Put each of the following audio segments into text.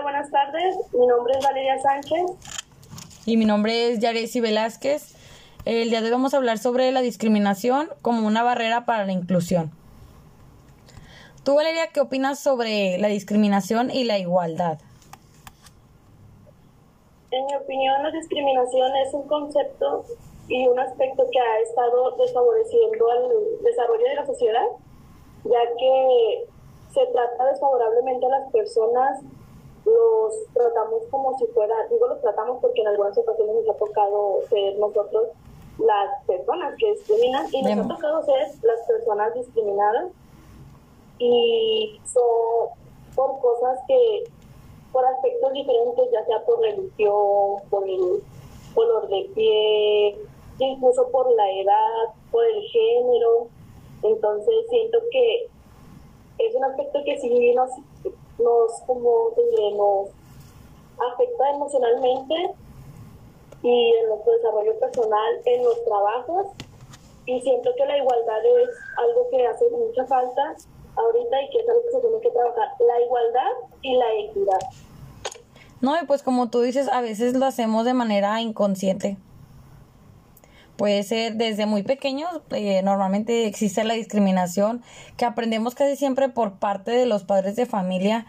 Hola, buenas tardes. Mi nombre es Valeria Sánchez. Y mi nombre es Yaresi Velázquez. El día de hoy vamos a hablar sobre la discriminación como una barrera para la inclusión. Tú, Valeria, ¿qué opinas sobre la discriminación y la igualdad? En mi opinión, la discriminación es un concepto y un aspecto que ha estado desfavoreciendo al desarrollo de la sociedad, ya que se trata desfavorablemente a las personas, los tratamos como si fuera, digo los tratamos porque en algunas ocasiones nos ha tocado ser nosotros las personas que discriminan y nos ha tocado ser las personas discriminadas y son por cosas que, por aspectos diferentes, ya sea por religión, por el color de piel, incluso por la edad, por el género. Entonces siento que es un aspecto que sí nos, nos como nos afecta emocionalmente y en nuestro desarrollo personal, en los trabajos. Y siento que la igualdad es algo que hace mucha falta ahorita y que es algo que se tiene que trabajar, la igualdad y la equidad. No, y pues como tú dices, a veces lo hacemos de manera inconsciente. Puede ser desde muy pequeños, eh, normalmente existe la discriminación que aprendemos casi siempre por parte de los padres de familia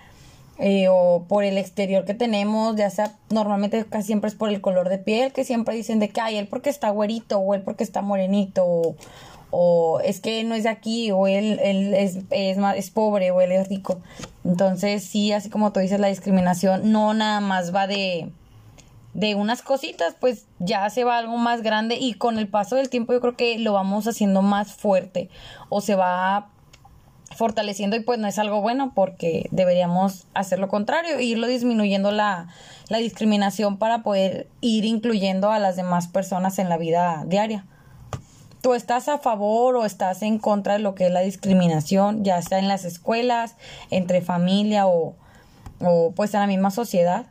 eh, o por el exterior que tenemos, ya sea normalmente casi siempre es por el color de piel, que siempre dicen de que, ay, él porque está güerito o él porque está morenito o, o es que no es de aquí, o él, él es, es, es, pobre, o él es rico. Entonces, sí, así como tú dices, la discriminación no nada más va de, de unas cositas, pues ya se va algo más grande y con el paso del tiempo yo creo que lo vamos haciendo más fuerte o se va fortaleciendo y pues no es algo bueno porque deberíamos hacer lo contrario, irlo disminuyendo la, la discriminación para poder ir incluyendo a las demás personas en la vida diaria. ¿Tú estás a favor o estás en contra de lo que es la discriminación, ya sea en las escuelas, entre familia o, o pues en la misma sociedad?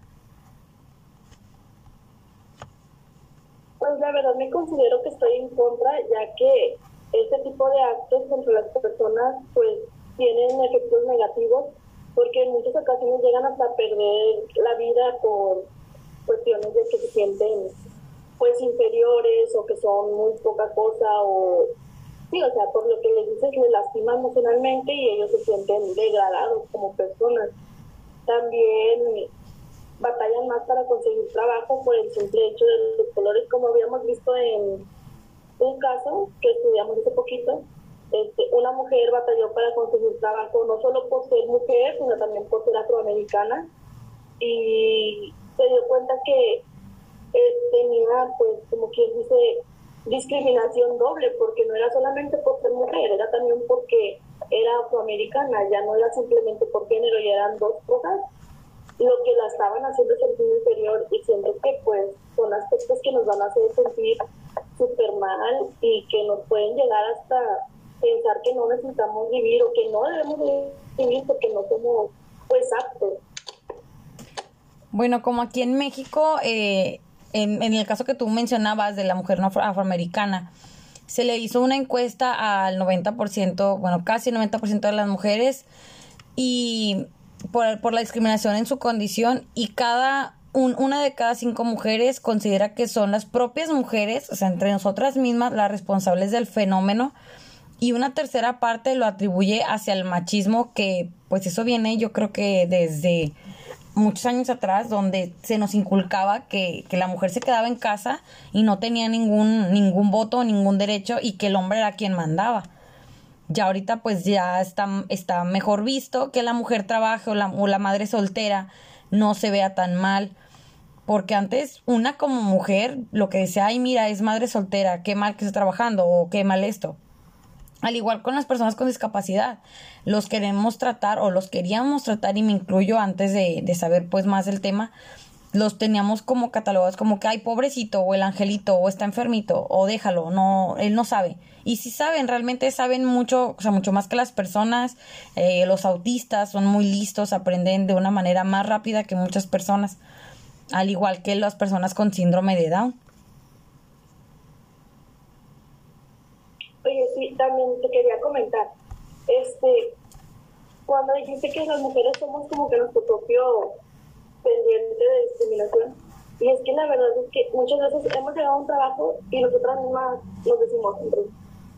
Pues la verdad me considero que estoy en contra, ya que este tipo de actos contra las personas pues tienen efectos negativos, porque en muchas ocasiones llegan hasta perder la vida por cuestiones de que se sienten pues inferiores o que son muy poca cosa o sí, o sea, por lo que les dices les lastima emocionalmente y ellos se sienten degradados como personas. También batallan más para conseguir trabajo por el simple hecho de los colores, como habíamos visto en un caso que estudiamos hace poquito. Este, una mujer batalló para conseguir trabajo no solo por ser mujer, sino también por ser afroamericana y se dio cuenta que eh, tenía, pues, como quien dice, discriminación doble, porque no era solamente por ser mujer, era también porque era afroamericana, ya no era simplemente por género, ya eran dos cosas lo que la estaban haciendo sentir inferior y siento que pues son aspectos que nos van a hacer sentir súper mal y que nos pueden llegar hasta pensar que no necesitamos vivir o que no debemos vivir porque no somos pues aptos. Bueno, como aquí en México, eh, en, el caso que tú mencionabas de la mujer afroamericana, se le hizo una encuesta al 90%, bueno, casi 90% de las mujeres y por, por, la discriminación en su condición y cada una de cada cinco mujeres considera que son las propias mujeres, o sea, entre nosotras mismas, las responsables del fenómeno y una tercera parte lo atribuye hacia el machismo que pues eso viene yo creo que desde muchos años atrás donde se nos inculcaba que, que, la mujer se quedaba en casa y no tenía ningún, ningún voto, ningún derecho y que el hombre era quien mandaba. Ya ahorita pues ya está, está mejor visto que la mujer trabaje o la, o la madre soltera no se vea tan mal. Porque antes una como mujer lo que decía, ay mira, es madre soltera, qué mal que está trabajando o qué mal esto. Al igual con las personas con discapacidad, los queremos tratar o los queríamos tratar y me incluyo antes de, de saber pues más del tema, los teníamos como catalogados como que hay pobrecito o el angelito o está enfermito o déjalo, no, él no sabe. Y si saben, realmente saben mucho, o sea, mucho más que las personas. Eh, los autistas son muy listos, aprenden de una manera más rápida que muchas personas, al igual que las personas con síndrome de Down. Oye, sí, también te quería comentar, este, cuando dijiste que las mujeres somos como que nuestro propio pendiente de discriminación. Y es que la verdad es que muchas veces hemos llegado a un trabajo y nosotras mismas nos decimos,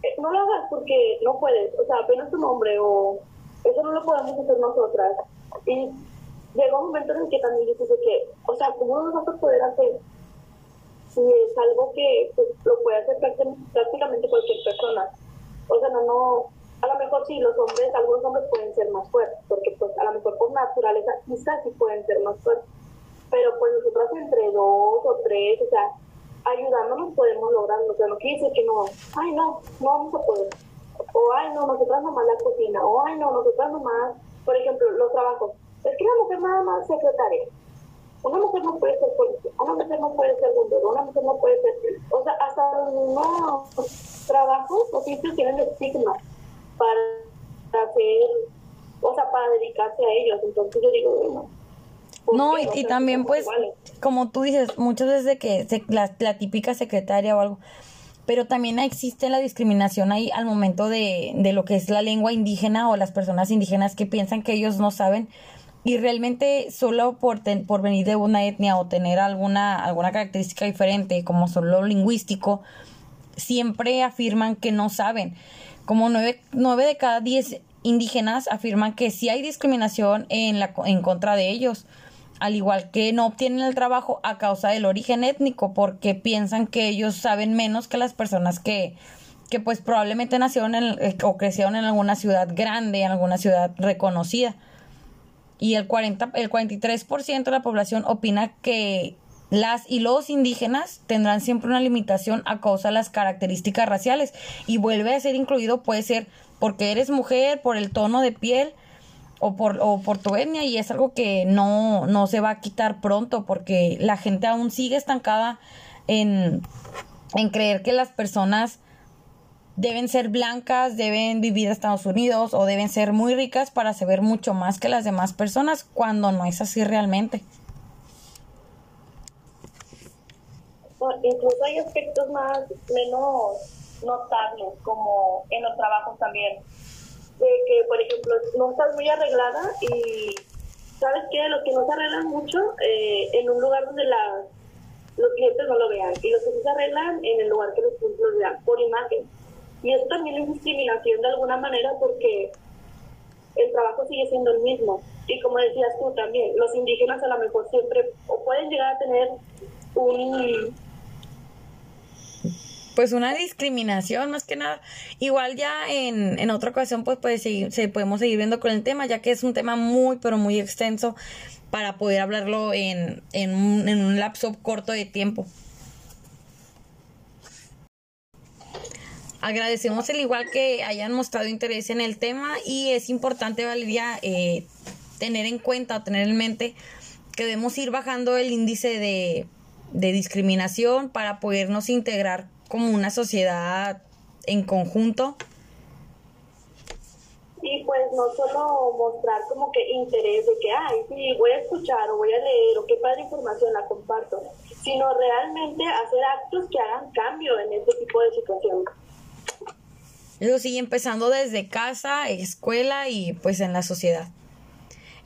eh, no lo hagas porque no puedes, o sea, apenas tu nombre o eso no lo podemos hacer nosotras. Y llega un momento en el que también dices que, o sea, ¿cómo lo vas a poder hacer? Si es algo que pues, lo puede hacer prácticamente cualquier persona. O sea, no, no, a lo mejor sí, los hombres, algunos hombres pueden ser más fuertes, porque pues a lo mejor por naturaleza quizás sí pueden ser más fuertes, pero pues nosotros entre dos o tres, o sea, ayudándonos podemos lograrlo, o sea, no quiere decir que no, ay no, no vamos a poder, o ay no, nosotras nomás la cocina, o ay no, nosotras nomás, por ejemplo, los trabajos, es que una mujer nada más secretaria, una mujer no puede ser policía, una mujer no puede ser bombero, una mujer no puede ser, o sea, hasta los mismos trabajos oficios tienen estigma para hacer, o sea, para dedicarse a ellos. Entonces yo digo, bueno. No, y, también pues, como tú dices, muchas veces de que la, la, típica secretaria o algo, pero también existe la discriminación ahí al momento de, de lo que es la lengua indígena o las personas indígenas que piensan que ellos no saben y realmente solo por, por venir de una etnia o tener alguna, alguna característica diferente como solo lingüístico, siempre afirman que no saben como nueve, nueve de cada diez indígenas afirman que sí hay discriminación en, la, en contra de ellos, al igual que no obtienen el trabajo a causa del origen étnico, porque piensan que ellos saben menos que las personas que, que pues probablemente nacieron en, o crecieron en alguna ciudad grande, en alguna ciudad reconocida. Y el, 40, el 43% de la población opina que las y los indígenas tendrán siempre una limitación a causa de las características raciales y vuelve a ser incluido puede ser porque eres mujer, por el tono de piel o por, o por tu etnia y es algo que no, no se va a quitar pronto porque la gente aún sigue estancada en, en creer que las personas deben ser blancas, deben vivir en Estados Unidos o deben ser muy ricas para saber mucho más que las demás personas cuando no es así realmente. Incluso hay aspectos más menos notables, como en los trabajos también, de que, por ejemplo, no estás muy arreglada y sabes que los que no se arreglan mucho eh, en un lugar donde la, los clientes no lo vean y los que sí se arreglan en el lugar que los clientes lo vean por imagen. Y eso también es discriminación de alguna manera porque el trabajo sigue siendo el mismo. Y como decías tú también, los indígenas a lo mejor siempre o pueden llegar a tener un pues una discriminación más que nada. Igual ya en, en otra ocasión pues, pues se podemos seguir viendo con el tema, ya que es un tema muy pero muy extenso para poder hablarlo en, en, un, lapso corto de tiempo. Agradecemos el igual que hayan mostrado interés en el tema y es importante, Valeria, eh, tener en cuenta o tener en mente que debemos ir bajando el índice de, de discriminación para podernos integrar como una sociedad en conjunto. Y pues no solo mostrar como que interés de que, ay, sí, voy a escuchar o voy a leer o qué padre información la comparto, sino realmente hacer actos que hagan cambio en este tipo de situación. Eso sí, empezando desde casa, escuela y pues en la sociedad.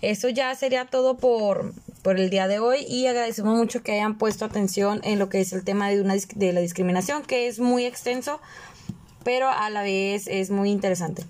Eso ya sería todo por, por el día de hoy y agradecemos mucho que hayan puesto atención en lo que es el tema de, una, de la discriminación, que es muy extenso, pero a la vez es muy interesante.